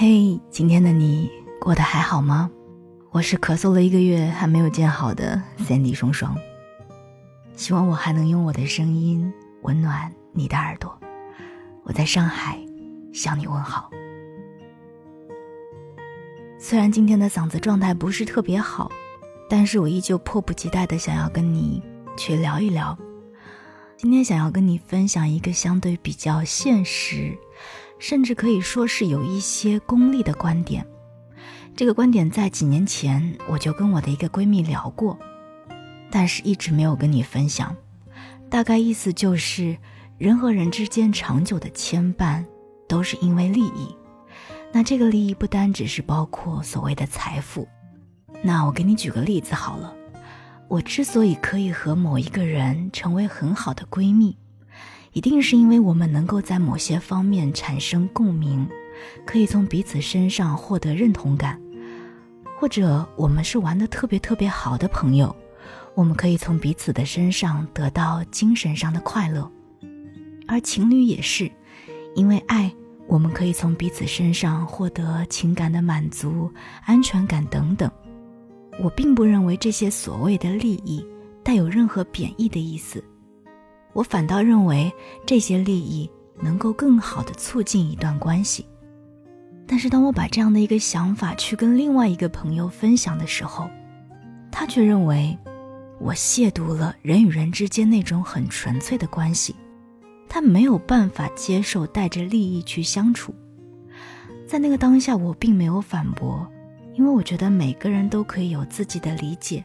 嘿，今天的你过得还好吗？我是咳嗽了一个月还没有见好的 Sandy 双双。希望我还能用我的声音温暖你的耳朵。我在上海向你问好。虽然今天的嗓子状态不是特别好，但是我依旧迫不及待的想要跟你去聊一聊。今天想要跟你分享一个相对比较现实。甚至可以说是有一些功利的观点。这个观点在几年前我就跟我的一个闺蜜聊过，但是一直没有跟你分享。大概意思就是，人和人之间长久的牵绊都是因为利益。那这个利益不单只是包括所谓的财富。那我给你举个例子好了，我之所以可以和某一个人成为很好的闺蜜。一定是因为我们能够在某些方面产生共鸣，可以从彼此身上获得认同感，或者我们是玩的特别特别好的朋友，我们可以从彼此的身上得到精神上的快乐。而情侣也是，因为爱，我们可以从彼此身上获得情感的满足、安全感等等。我并不认为这些所谓的利益带有任何贬义的意思。我反倒认为这些利益能够更好的促进一段关系，但是当我把这样的一个想法去跟另外一个朋友分享的时候，他却认为我亵渎了人与人之间那种很纯粹的关系，他没有办法接受带着利益去相处。在那个当下，我并没有反驳，因为我觉得每个人都可以有自己的理解。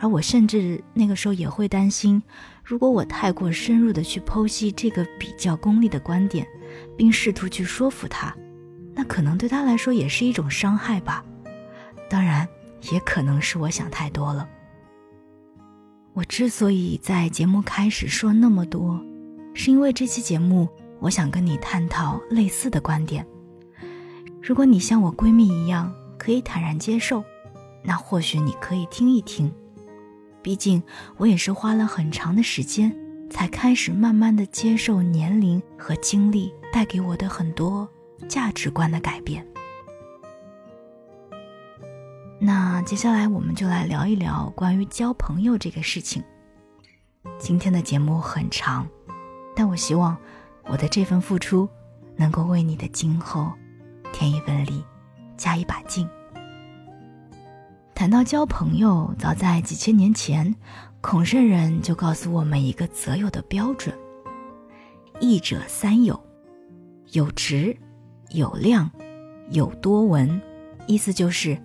而我甚至那个时候也会担心，如果我太过深入的去剖析这个比较功利的观点，并试图去说服他，那可能对他来说也是一种伤害吧。当然，也可能是我想太多了。我之所以在节目开始说那么多，是因为这期节目我想跟你探讨类似的观点。如果你像我闺蜜一样可以坦然接受，那或许你可以听一听。毕竟，我也是花了很长的时间，才开始慢慢的接受年龄和经历带给我的很多价值观的改变。那接下来，我们就来聊一聊关于交朋友这个事情。今天的节目很长，但我希望我的这份付出，能够为你的今后添一份力，加一把劲。谈到交朋友，早在几千年前，孔圣人就告诉我们一个择友的标准：义者三友，有直、有量、有多闻。意思就是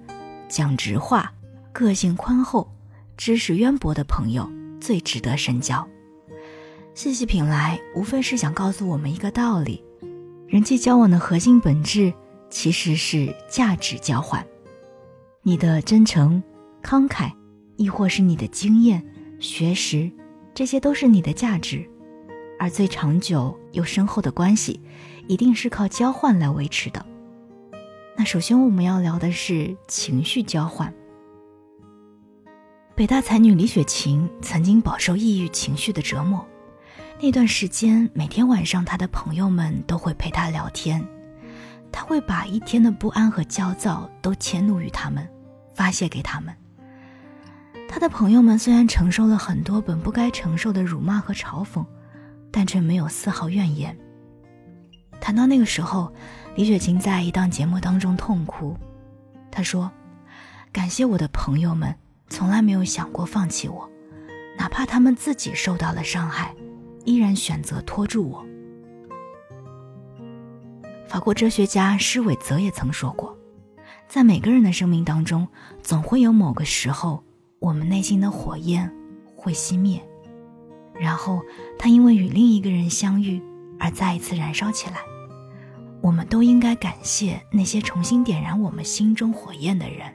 讲直话、个性宽厚、知识渊博的朋友最值得深交。细细品来，无非是想告诉我们一个道理：人际交往的核心本质其实是价值交换。你的真诚、慷慨，亦或是你的经验、学识，这些都是你的价值。而最长久又深厚的关系，一定是靠交换来维持的。那首先我们要聊的是情绪交换。北大才女李雪琴曾经饱受抑郁情绪的折磨，那段时间每天晚上，她的朋友们都会陪她聊天，她会把一天的不安和焦躁都迁怒于他们。发泄给他们。他的朋友们虽然承受了很多本不该承受的辱骂和嘲讽，但却没有丝毫怨言。谈到那个时候，李雪琴在一档节目当中痛哭，她说：“感谢我的朋友们，从来没有想过放弃我，哪怕他们自己受到了伤害，依然选择拖住我。”法国哲学家施韦泽也曾说过。在每个人的生命当中，总会有某个时候，我们内心的火焰会熄灭，然后他因为与另一个人相遇而再一次燃烧起来。我们都应该感谢那些重新点燃我们心中火焰的人。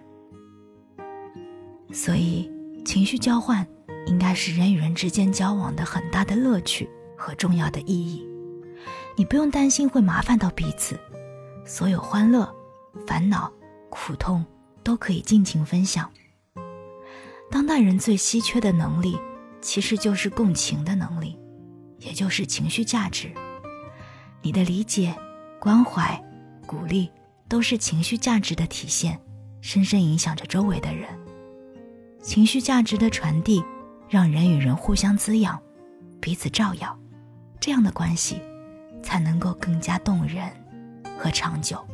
所以，情绪交换应该是人与人之间交往的很大的乐趣和重要的意义。你不用担心会麻烦到彼此，所有欢乐、烦恼。苦痛都可以尽情分享。当代人最稀缺的能力，其实就是共情的能力，也就是情绪价值。你的理解、关怀、鼓励、都是情绪价值的体现，深深影响着周围的人。情绪价值的传递，让人与人互相滋养，彼此照耀，这样的关系才能够更加动人和长久。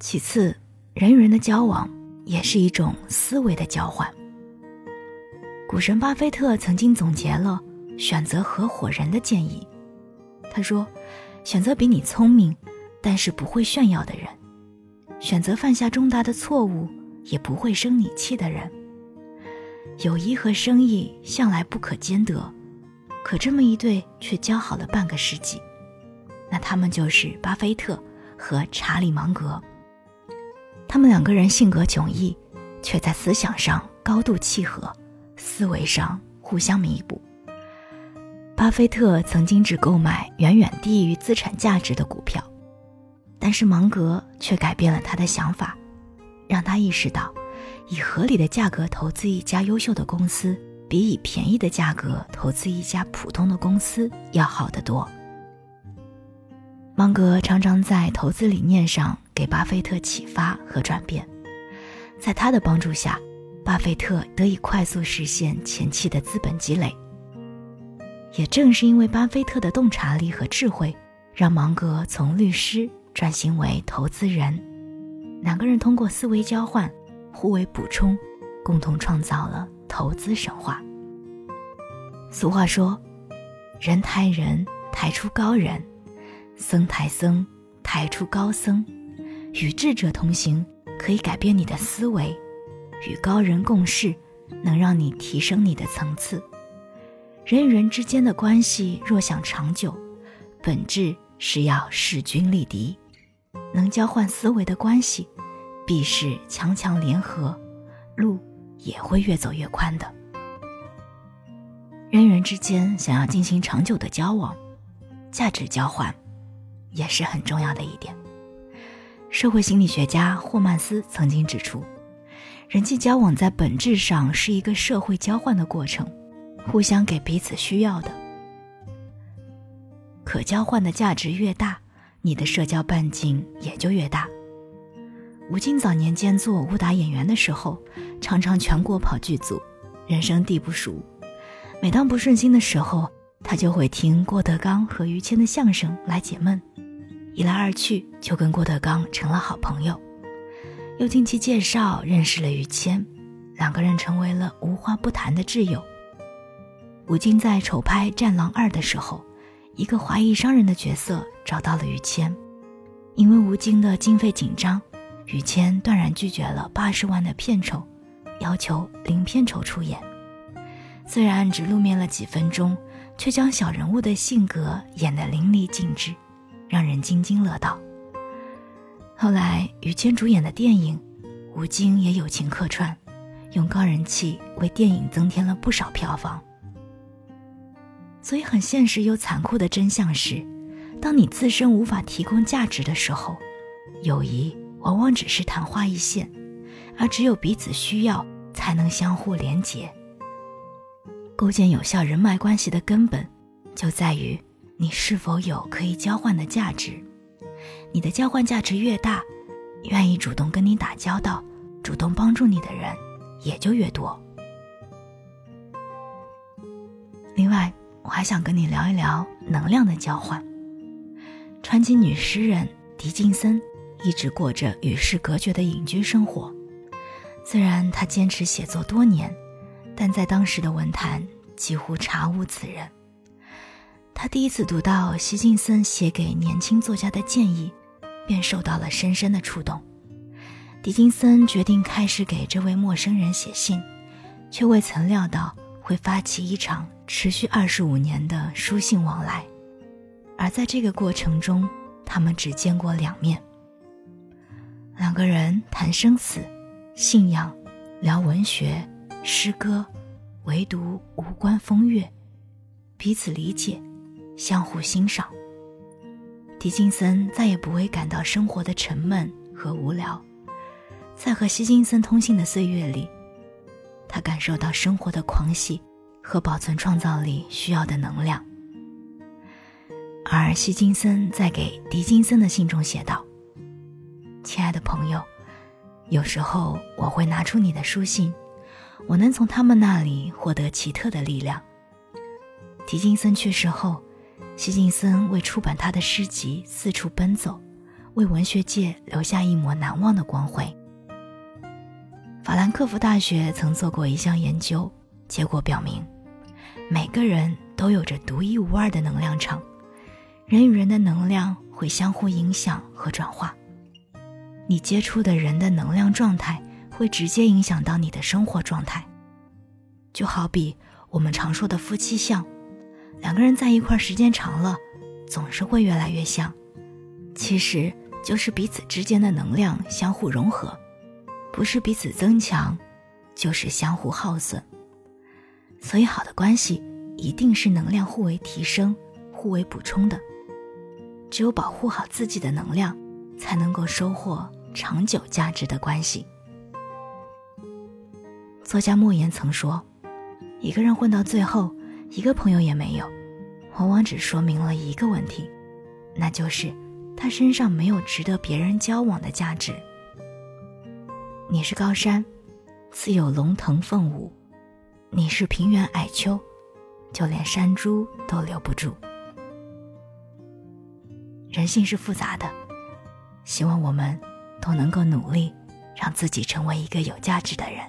其次，人与人的交往也是一种思维的交换。股神巴菲特曾经总结了选择合伙人的建议，他说：“选择比你聪明，但是不会炫耀的人；选择犯下重大的错误。”也不会生你气的人。友谊和生意向来不可兼得，可这么一对却交好了半个世纪。那他们就是巴菲特和查理芒格。他们两个人性格迥异，却在思想上高度契合，思维上互相弥补。巴菲特曾经只购买远远低于资产价值的股票，但是芒格却改变了他的想法。让他意识到，以合理的价格投资一家优秀的公司，比以便宜的价格投资一家普通的公司要好得多。芒格常常在投资理念上给巴菲特启发和转变，在他的帮助下，巴菲特得以快速实现前期的资本积累。也正是因为巴菲特的洞察力和智慧，让芒格从律师转型为投资人。两个人通过思维交换，互为补充，共同创造了投资神话。俗话说：“人抬人，抬出高人；僧抬僧，抬出高僧。”与智者同行，可以改变你的思维；与高人共事，能让你提升你的层次。人与人之间的关系若想长久，本质是要势均力敌。能交换思维的关系，必是强强联合，路也会越走越宽的。人与人之间想要进行长久的交往，价值交换也是很重要的一点。社会心理学家霍曼斯曾经指出，人际交往在本质上是一个社会交换的过程，互相给彼此需要的，可交换的价值越大。你的社交半径也就越大。吴京早年间做武打演员的时候，常常全国跑剧组，人生地不熟。每当不顺心的时候，他就会听郭德纲和于谦的相声来解闷。一来二去，就跟郭德纲成了好朋友。又经其介绍认识了于谦，两个人成为了无话不谈的挚友。吴京在筹拍《战狼二》的时候。一个华裔商人的角色找到了于谦，因为吴京的经费紧张，于谦断然拒绝了八十万的片酬，要求零片酬出演。虽然只露面了几分钟，却将小人物的性格演得淋漓尽致，让人津津乐道。后来于谦主演的电影，吴京也友情客串，用高人气为电影增添了不少票房。所以，很现实又残酷的真相是，当你自身无法提供价值的时候，友谊往往只是昙花一现，而只有彼此需要，才能相互连结。构建有效人脉关系的根本，就在于你是否有可以交换的价值。你的交换价值越大，愿意主动跟你打交道、主动帮助你的人也就越多。另外，我还想跟你聊一聊能量的交换。传奇女诗人狄金森一直过着与世隔绝的隐居生活，虽然她坚持写作多年，但在当时的文坛几乎查无此人。他第一次读到希金森写给年轻作家的建议，便受到了深深的触动。狄金森决定开始给这位陌生人写信，却未曾料到会发起一场。持续二十五年的书信往来，而在这个过程中，他们只见过两面。两个人谈生死、信仰，聊文学、诗歌，唯独无关风月，彼此理解，相互欣赏。狄金森再也不会感到生活的沉闷和无聊，在和希金森通信的岁月里，他感受到生活的狂喜。和保存创造力需要的能量。而希金森在给狄金森的信中写道：“亲爱的朋友，有时候我会拿出你的书信，我能从他们那里获得奇特的力量。狄金森去世后，希金森为出版他的诗集四处奔走，为文学界留下一抹难忘的光辉。法兰克福大学曾做过一项研究，结果表明，每个人都有着独一无二的能量场，人与人的能量会相互影响和转化。你接触的人的能量状态会直接影响到你的生活状态，就好比我们常说的夫妻相，两个人在一块时间长了，总是会越来越像，其实就是彼此之间的能量相互融合。不是彼此增强，就是相互耗损。所以，好的关系一定是能量互为提升、互为补充的。只有保护好自己的能量，才能够收获长久价值的关系。作家莫言曾说：“一个人混到最后，一个朋友也没有，往往只说明了一个问题，那就是他身上没有值得别人交往的价值。”你是高山，自有龙腾凤舞；你是平原矮丘，就连山猪都留不住。人性是复杂的，希望我们都能够努力，让自己成为一个有价值的人。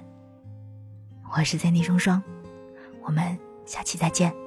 我是三 D 双双，我们下期再见。